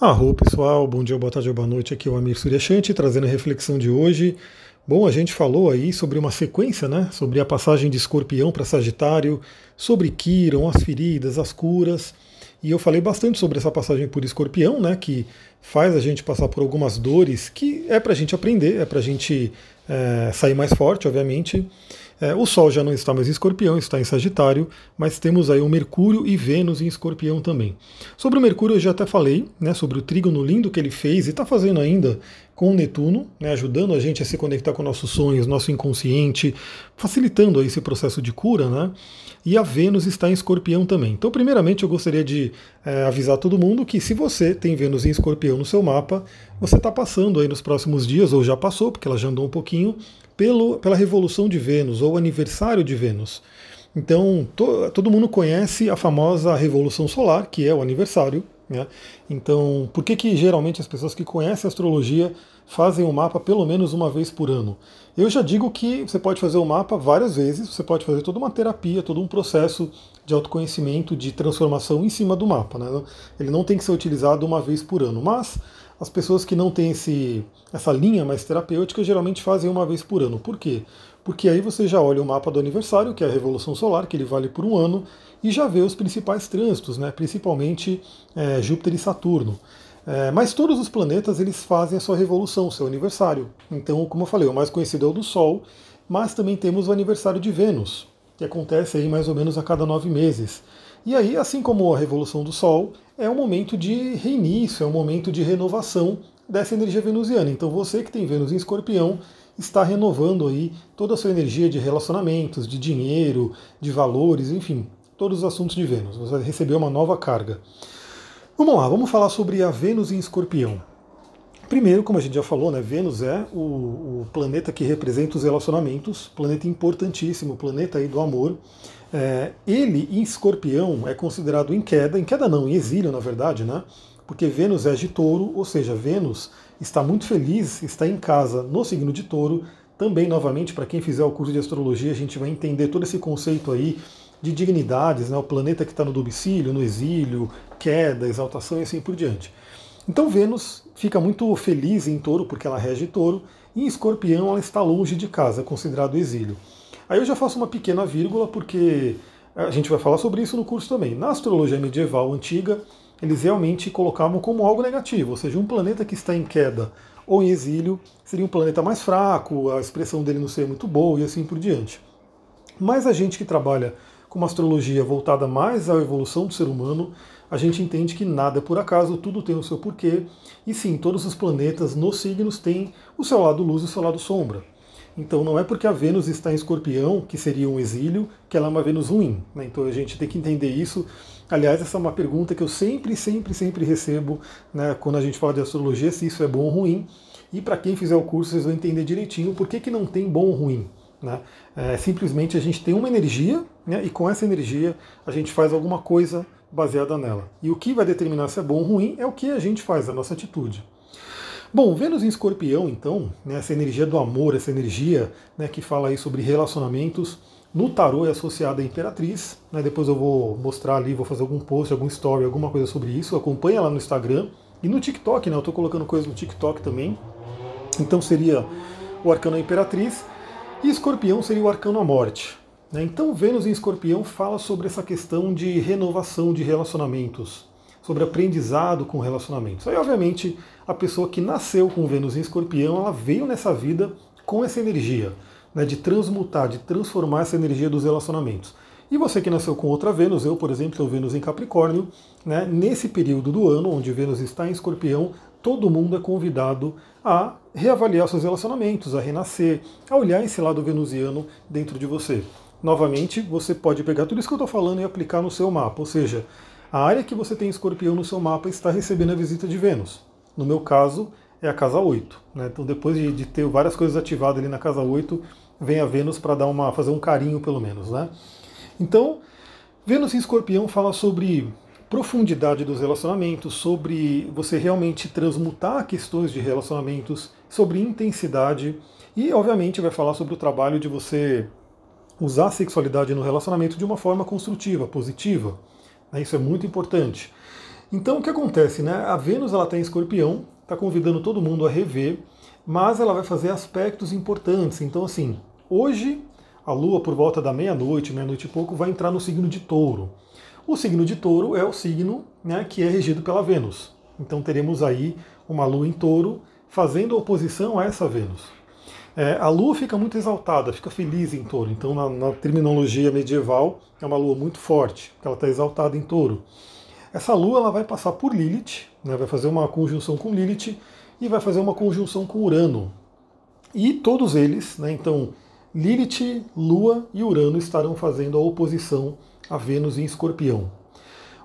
Arro pessoal, bom dia, boa tarde boa noite, aqui é o Amir Suryashanti trazendo a reflexão de hoje. Bom, a gente falou aí sobre uma sequência, né? Sobre a passagem de escorpião para Sagitário, sobre Quiron, as feridas, as curas. E eu falei bastante sobre essa passagem por escorpião, né? Que faz a gente passar por algumas dores que é para a gente aprender, é para a gente é, sair mais forte, obviamente. É, o Sol já não está mais em escorpião, está em Sagitário, mas temos aí o Mercúrio e Vênus em escorpião também. Sobre o Mercúrio eu já até falei, né, sobre o trígono lindo que ele fez e está fazendo ainda com o Netuno, né, ajudando a gente a se conectar com nossos sonhos, nosso inconsciente, facilitando aí esse processo de cura, né? E a Vênus está em escorpião também. Então, primeiramente, eu gostaria de é, avisar todo mundo que se você tem Vênus em escorpião no seu mapa, você está passando aí nos próximos dias, ou já passou, porque ela já andou um pouquinho, pelo, pela revolução de Vênus ou aniversário de Vênus. Então, to, todo mundo conhece a famosa Revolução Solar, que é o aniversário. Né? Então, por que, que geralmente as pessoas que conhecem astrologia fazem o mapa pelo menos uma vez por ano? Eu já digo que você pode fazer o mapa várias vezes, você pode fazer toda uma terapia, todo um processo de autoconhecimento, de transformação em cima do mapa. Né? Ele não tem que ser utilizado uma vez por ano, mas as pessoas que não têm esse, essa linha mais terapêutica geralmente fazem uma vez por ano. Por quê? Porque aí você já olha o mapa do aniversário, que é a Revolução Solar, que ele vale por um ano, e já vê os principais trânsitos, né? principalmente é, Júpiter e Saturno. É, mas todos os planetas eles fazem a sua revolução, o seu aniversário. Então, como eu falei, o mais conhecido é o do Sol, mas também temos o aniversário de Vênus, que acontece aí mais ou menos a cada nove meses. E aí, assim como a revolução do Sol, é um momento de reinício, é um momento de renovação dessa energia venusiana. Então você que tem Vênus em escorpião está renovando aí toda a sua energia de relacionamentos, de dinheiro, de valores, enfim, todos os assuntos de Vênus. Você vai receber uma nova carga. Vamos lá, vamos falar sobre a Vênus em escorpião. Primeiro, como a gente já falou, né, Vênus é o, o planeta que representa os relacionamentos, planeta importantíssimo, planeta aí do amor. É, ele, em escorpião, é considerado em queda, em queda não, em exílio, na verdade, né? Porque Vênus é de touro, ou seja, Vênus está muito feliz, está em casa no signo de touro. Também, novamente, para quem fizer o curso de astrologia, a gente vai entender todo esse conceito aí de dignidades, né? o planeta que está no domicílio, no exílio, queda, exaltação e assim por diante. Então Vênus fica muito feliz em touro, porque ela rege touro, e em escorpião ela está longe de casa, considerado exílio. Aí eu já faço uma pequena vírgula, porque a gente vai falar sobre isso no curso também. Na astrologia medieval antiga, eles realmente colocavam como algo negativo, ou seja, um planeta que está em queda ou em exílio seria um planeta mais fraco, a expressão dele não seria muito boa e assim por diante. Mas a gente que trabalha com uma astrologia voltada mais à evolução do ser humano, a gente entende que nada é por acaso, tudo tem o seu porquê, e sim, todos os planetas nos signos têm o seu lado luz e o seu lado sombra. Então não é porque a Vênus está em escorpião, que seria um exílio, que ela é uma Vênus ruim. Né? Então a gente tem que entender isso. Aliás, essa é uma pergunta que eu sempre, sempre, sempre recebo né, quando a gente fala de astrologia, se isso é bom ou ruim. E para quem fizer o curso, vocês vão entender direitinho por que, que não tem bom ou ruim. Né? É, simplesmente a gente tem uma energia né, e com essa energia a gente faz alguma coisa baseada nela. E o que vai determinar se é bom ou ruim é o que a gente faz, a nossa atitude. Bom, Vênus em Escorpião, então, né, essa energia do amor, essa energia né, que fala aí sobre relacionamentos, no tarô é associada à Imperatriz. Né, depois eu vou mostrar ali, vou fazer algum post, algum story, alguma coisa sobre isso. Acompanha lá no Instagram e no TikTok, né? Eu estou colocando coisas no TikTok também. Então seria o arcano Imperatriz e Escorpião seria o arcano a Morte. Né? Então Vênus em Escorpião fala sobre essa questão de renovação de relacionamentos, sobre aprendizado com relacionamentos. Aí, obviamente, a pessoa que nasceu com Vênus em Escorpião, ela veio nessa vida com essa energia, né, de transmutar, de transformar essa energia dos relacionamentos. E você que nasceu com outra Vênus, eu, por exemplo, tenho Vênus em Capricórnio, né, nesse período do ano, onde Vênus está em Escorpião, todo mundo é convidado a reavaliar seus relacionamentos, a renascer, a olhar esse lado venusiano dentro de você. Novamente, você pode pegar tudo isso que eu estou falando e aplicar no seu mapa, ou seja, a área que você tem escorpião no seu mapa está recebendo a visita de Vênus. No meu caso, é a casa 8. Né? Então, depois de, de, ter várias coisas ativadas ali na casa 8, vem a Vênus para dar uma, fazer um carinho, pelo menos. Né? Então, Vênus em escorpião fala sobre profundidade dos relacionamentos, sobre você realmente transmutar questões de relacionamentos, sobre intensidade e, obviamente, vai falar sobre o trabalho de você usar a sexualidade no relacionamento de uma forma construtiva, positiva. Isso é muito importante. Então o que acontece, né? A Vênus ela está em Escorpião, está convidando todo mundo a rever, mas ela vai fazer aspectos importantes. Então assim, hoje a Lua por volta da meia-noite, meia-noite e pouco, vai entrar no signo de Touro. O signo de Touro é o signo né, que é regido pela Vênus. Então teremos aí uma Lua em Touro fazendo oposição a essa Vênus. É, a Lua fica muito exaltada, fica feliz em Touro. Então na, na terminologia medieval é uma Lua muito forte, ela está exaltada em Touro. Essa Lua ela vai passar por Lilith, né, vai fazer uma conjunção com Lilith e vai fazer uma conjunção com Urano. E todos eles, né, então Lilith, Lua e Urano estarão fazendo a oposição a Vênus em Escorpião.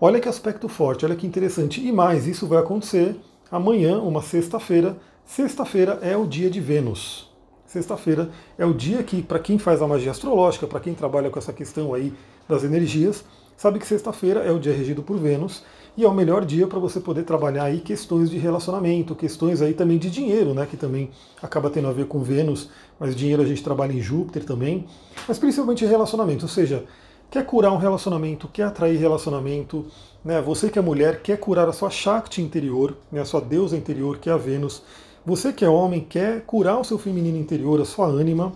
Olha que aspecto forte, olha que interessante. E mais, isso vai acontecer amanhã, uma sexta-feira. Sexta-feira é o dia de Vênus. Sexta-feira é o dia que, para quem faz a magia astrológica, para quem trabalha com essa questão aí das energias, sabe que sexta-feira é o dia regido por Vênus e é o melhor dia para você poder trabalhar aí questões de relacionamento, questões aí também de dinheiro, né, que também acaba tendo a ver com Vênus, mas dinheiro a gente trabalha em Júpiter também, mas principalmente relacionamento, ou seja, quer curar um relacionamento, quer atrair relacionamento, né, você que é mulher quer curar a sua Shakti interior, né, a sua deusa interior, que é a Vênus, você que é homem quer curar o seu feminino interior, a sua ânima,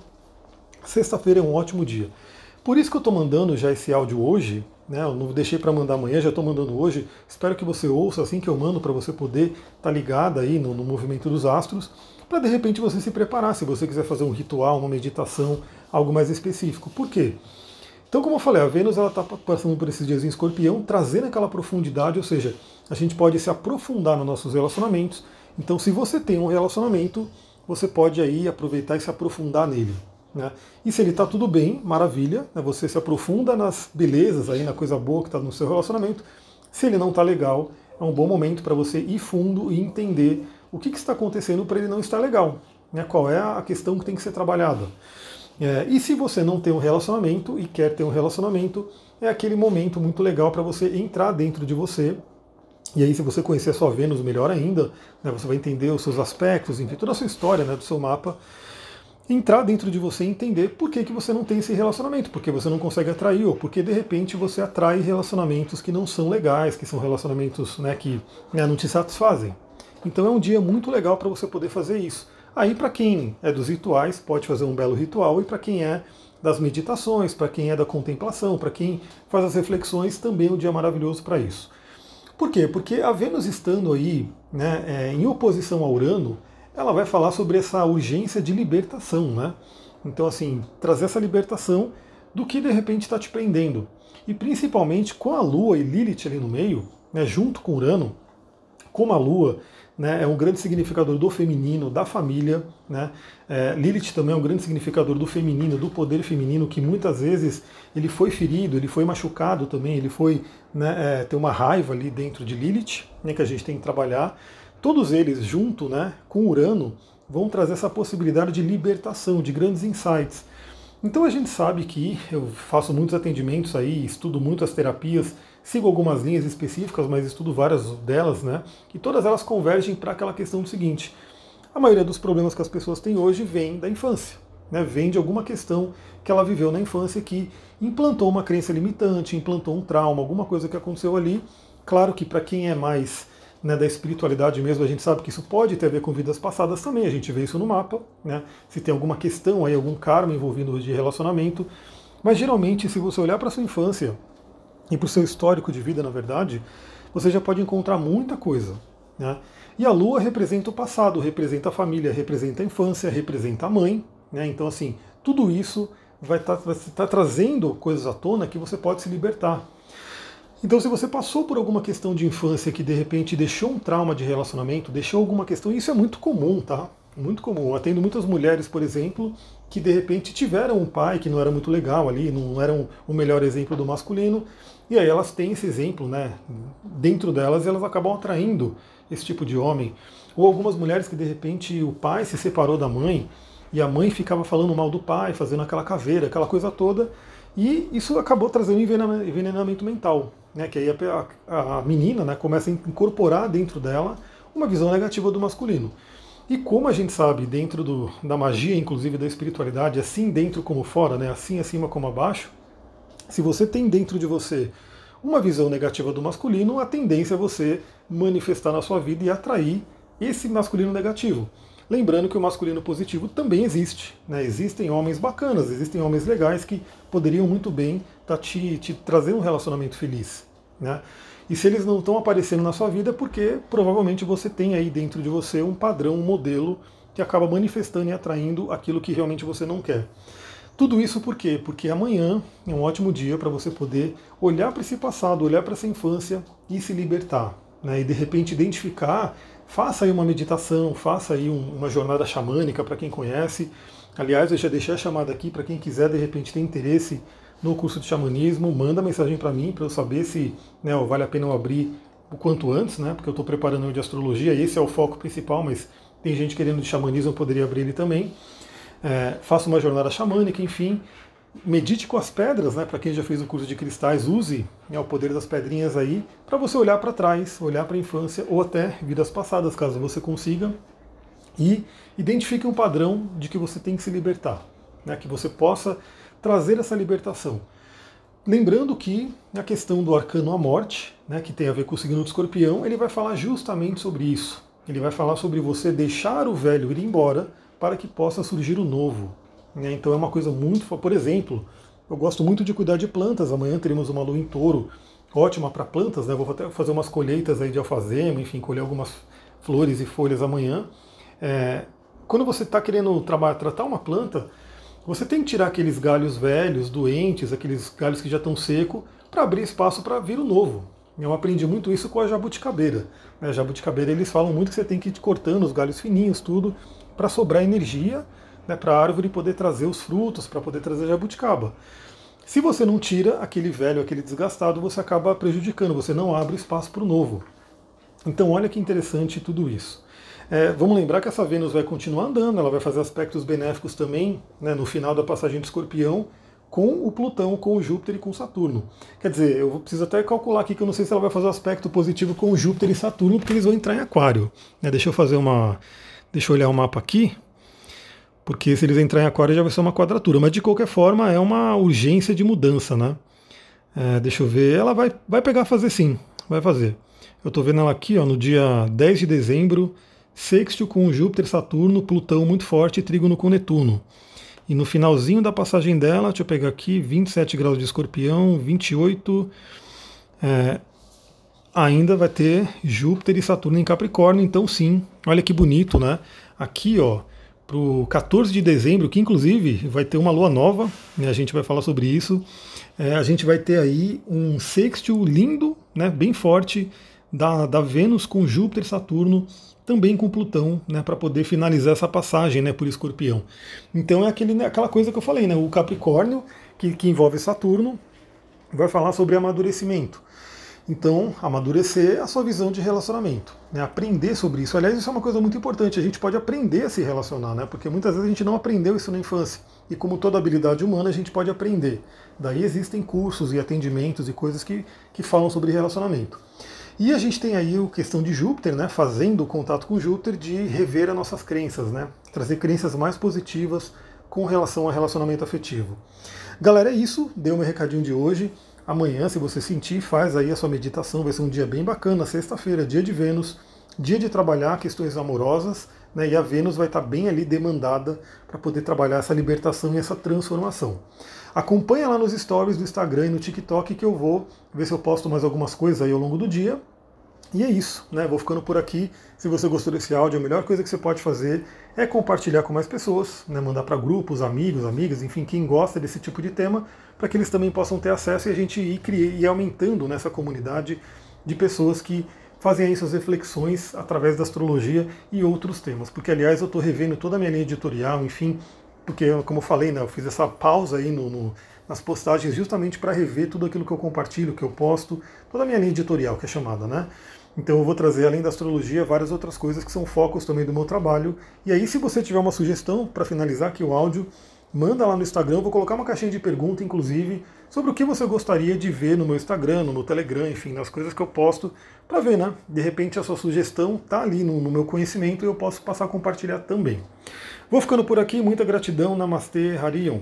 sexta-feira é um ótimo dia. Por isso que eu estou mandando já esse áudio hoje, né? Eu não deixei para mandar amanhã, já estou mandando hoje. Espero que você ouça assim que eu mando para você poder estar tá ligado aí no, no movimento dos astros, para de repente você se preparar, se você quiser fazer um ritual, uma meditação, algo mais específico. Por quê? Então, como eu falei, a Vênus ela está passando por esses dias em Escorpião, trazendo aquela profundidade, ou seja, a gente pode se aprofundar nos nossos relacionamentos. Então, se você tem um relacionamento, você pode aí aproveitar e se aprofundar nele. Né? E se ele está tudo bem, maravilha, né? você se aprofunda nas belezas, aí na coisa boa que está no seu relacionamento. Se ele não está legal, é um bom momento para você ir fundo e entender o que, que está acontecendo para ele não estar legal. Né? Qual é a questão que tem que ser trabalhada. É, e se você não tem um relacionamento e quer ter um relacionamento, é aquele momento muito legal para você entrar dentro de você. E aí, se você conhecer a sua Vênus melhor ainda, né, você vai entender os seus aspectos, enfim, toda a sua história né, do seu mapa entrar dentro de você e entender por que, que você não tem esse relacionamento, porque você não consegue atrair, ou porque de repente você atrai relacionamentos que não são legais, que são relacionamentos né, que né, não te satisfazem. Então é um dia muito legal para você poder fazer isso. Aí para quem é dos rituais, pode fazer um belo ritual, e para quem é das meditações, para quem é da contemplação, para quem faz as reflexões, também é um dia maravilhoso para isso. Por quê? Porque a Vênus estando aí né, é, em oposição a Urano, ela vai falar sobre essa urgência de libertação, né? Então, assim, trazer essa libertação do que de repente está te prendendo. E principalmente com a Lua e Lilith ali no meio, né, junto com Urano, como a Lua né, é um grande significador do feminino, da família. Né? É, Lilith também é um grande significador do feminino, do poder feminino, que muitas vezes ele foi ferido, ele foi machucado também, ele foi né, é, ter uma raiva ali dentro de Lilith, né, que a gente tem que trabalhar todos eles junto né, com Urano vão trazer essa possibilidade de libertação, de grandes insights. Então a gente sabe que eu faço muitos atendimentos aí, estudo muitas terapias, sigo algumas linhas específicas, mas estudo várias delas, né? E todas elas convergem para aquela questão do seguinte: a maioria dos problemas que as pessoas têm hoje vem da infância, né? Vem de alguma questão que ela viveu na infância que implantou uma crença limitante, implantou um trauma, alguma coisa que aconteceu ali. Claro que para quem é mais né, da espiritualidade mesmo, a gente sabe que isso pode ter a ver com vidas passadas também, a gente vê isso no mapa, né, se tem alguma questão aí, algum karma envolvido de relacionamento, mas geralmente se você olhar para sua infância e para o seu histórico de vida, na verdade, você já pode encontrar muita coisa. Né? E a lua representa o passado, representa a família, representa a infância, representa a mãe, né? então assim, tudo isso vai estar tá, tá trazendo coisas à tona que você pode se libertar. Então, se você passou por alguma questão de infância que de repente deixou um trauma de relacionamento, deixou alguma questão, isso é muito comum, tá? Muito comum. Eu atendo muitas mulheres, por exemplo, que de repente tiveram um pai que não era muito legal ali, não era um, o melhor exemplo do masculino, e aí elas têm esse exemplo, né? Dentro delas, e elas acabam atraindo esse tipo de homem. Ou algumas mulheres que de repente o pai se separou da mãe e a mãe ficava falando mal do pai, fazendo aquela caveira, aquela coisa toda, e isso acabou trazendo envenenamento mental né, que aí a, a, menina né, começa a incorporar dentro dela uma visão negativa do masculino. E como a gente sabe, dentro do, da magia, inclusive da espiritualidade, assim dentro como fora, né, assim acima como abaixo, se você tem dentro de você uma visão negativa do masculino, a tendência é você manifestar na sua vida e atrair esse masculino negativo. Lembrando que o masculino positivo também existe. Né? Existem homens bacanas, existem homens legais que poderiam muito bem tá te, te trazendo um relacionamento feliz. Né? E se eles não estão aparecendo na sua vida é porque provavelmente você tem aí dentro de você um padrão, um modelo que acaba manifestando e atraindo aquilo que realmente você não quer. Tudo isso por quê? Porque amanhã é um ótimo dia para você poder olhar para esse passado, olhar para essa infância e se libertar. Né? E de repente identificar, faça aí uma meditação, faça aí um, uma jornada xamânica para quem conhece. Aliás, eu já deixei a chamada aqui para quem quiser de repente ter interesse no curso de xamanismo, manda mensagem para mim para eu saber se né, vale a pena eu abrir o quanto antes, né? Porque eu estou preparando o de astrologia, esse é o foco principal, mas tem gente querendo de xamanismo, eu poderia abrir ele também. É, faça uma jornada xamânica, enfim. Medite com as pedras, né? Para quem já fez o curso de cristais, use né, o poder das pedrinhas aí para você olhar para trás, olhar para a infância ou até vidas passadas, caso você consiga, e identifique um padrão de que você tem que se libertar, né? Que você possa trazer essa libertação. Lembrando que a questão do arcano à morte, né, que tem a ver com o signo do escorpião, ele vai falar justamente sobre isso. Ele vai falar sobre você deixar o velho ir embora para que possa surgir o novo. Né? Então é uma coisa muito. Por exemplo, eu gosto muito de cuidar de plantas. Amanhã teremos uma lua em touro, ótima para plantas. Né? Vou até fazer umas colheitas aí de alfazema, enfim, colher algumas flores e folhas amanhã. É, quando você está querendo tratar uma planta, você tem que tirar aqueles galhos velhos, doentes, aqueles galhos que já estão secos, para abrir espaço para vir o novo. Eu aprendi muito isso com a jabuticabeira. A jabuticabeira eles falam muito que você tem que ir cortando os galhos fininhos, tudo, para sobrar energia né, para a árvore poder trazer os frutos, para poder trazer a jabuticaba. Se você não tira aquele velho, aquele desgastado, você acaba prejudicando, você não abre espaço para o novo. Então olha que interessante tudo isso. É, vamos lembrar que essa Vênus vai continuar andando, ela vai fazer aspectos benéficos também né, no final da passagem de escorpião com o Plutão, com o Júpiter e com Saturno. Quer dizer, eu preciso até calcular aqui que eu não sei se ela vai fazer aspecto positivo com o Júpiter e Saturno, porque eles vão entrar em Aquário. Né, deixa eu fazer uma. Deixa eu olhar o mapa aqui, porque se eles entrarem em Aquário já vai ser uma quadratura. Mas de qualquer forma é uma urgência de mudança, né? É, deixa eu ver, ela vai, vai pegar fazer sim, vai fazer. Eu estou vendo ela aqui ó, no dia 10 de dezembro, sexto com Júpiter, Saturno, Plutão muito forte e trígono com Netuno. E no finalzinho da passagem dela, deixa eu pegar aqui, 27 graus de escorpião, 28. É, ainda vai ter Júpiter e Saturno em Capricórnio, então sim, olha que bonito, né? Aqui, ó, para o 14 de dezembro, que inclusive vai ter uma lua nova, né? a gente vai falar sobre isso. É, a gente vai ter aí um sextil lindo, né? bem forte, da, da Vênus com Júpiter e Saturno também com Plutão, né, para poder finalizar essa passagem né, por Escorpião. Então é aquele, né, aquela coisa que eu falei, né, o Capricórnio, que, que envolve Saturno, vai falar sobre amadurecimento. Então, amadurecer a sua visão de relacionamento, né? aprender sobre isso. Aliás, isso é uma coisa muito importante. A gente pode aprender a se relacionar, né? porque muitas vezes a gente não aprendeu isso na infância. E como toda habilidade humana, a gente pode aprender. Daí existem cursos e atendimentos e coisas que, que falam sobre relacionamento. E a gente tem aí a questão de Júpiter, né, fazendo o contato com Júpiter, de rever as nossas crenças, né, trazer crenças mais positivas com relação ao relacionamento afetivo. Galera, é isso, deu meu recadinho de hoje. Amanhã, se você sentir, faz aí a sua meditação, vai ser um dia bem bacana, sexta-feira, dia de Vênus, dia de trabalhar questões amorosas, né, e a Vênus vai estar bem ali demandada para poder trabalhar essa libertação e essa transformação. Acompanha lá nos stories do Instagram e no TikTok que eu vou ver se eu posto mais algumas coisas aí ao longo do dia. E é isso, né? Vou ficando por aqui. Se você gostou desse áudio, a melhor coisa que você pode fazer é compartilhar com mais pessoas, né? mandar para grupos, amigos, amigas, enfim, quem gosta desse tipo de tema, para que eles também possam ter acesso e a gente ir, criar, ir aumentando nessa comunidade de pessoas que fazem aí suas reflexões através da astrologia e outros temas. Porque, aliás, eu estou revendo toda a minha linha editorial, enfim, porque, como eu falei, né, eu fiz essa pausa aí no, no nas postagens justamente para rever tudo aquilo que eu compartilho, que eu posto, toda a minha linha editorial, que é chamada, né? Então eu vou trazer, além da astrologia, várias outras coisas que são focos também do meu trabalho. E aí, se você tiver uma sugestão para finalizar aqui o áudio, manda lá no Instagram, vou colocar uma caixinha de pergunta, inclusive, sobre o que você gostaria de ver no meu Instagram, no meu Telegram, enfim, nas coisas que eu posto, para ver, né? De repente a sua sugestão está ali no, no meu conhecimento e eu posso passar a compartilhar também. Vou ficando por aqui, muita gratidão, Namastê, Harion.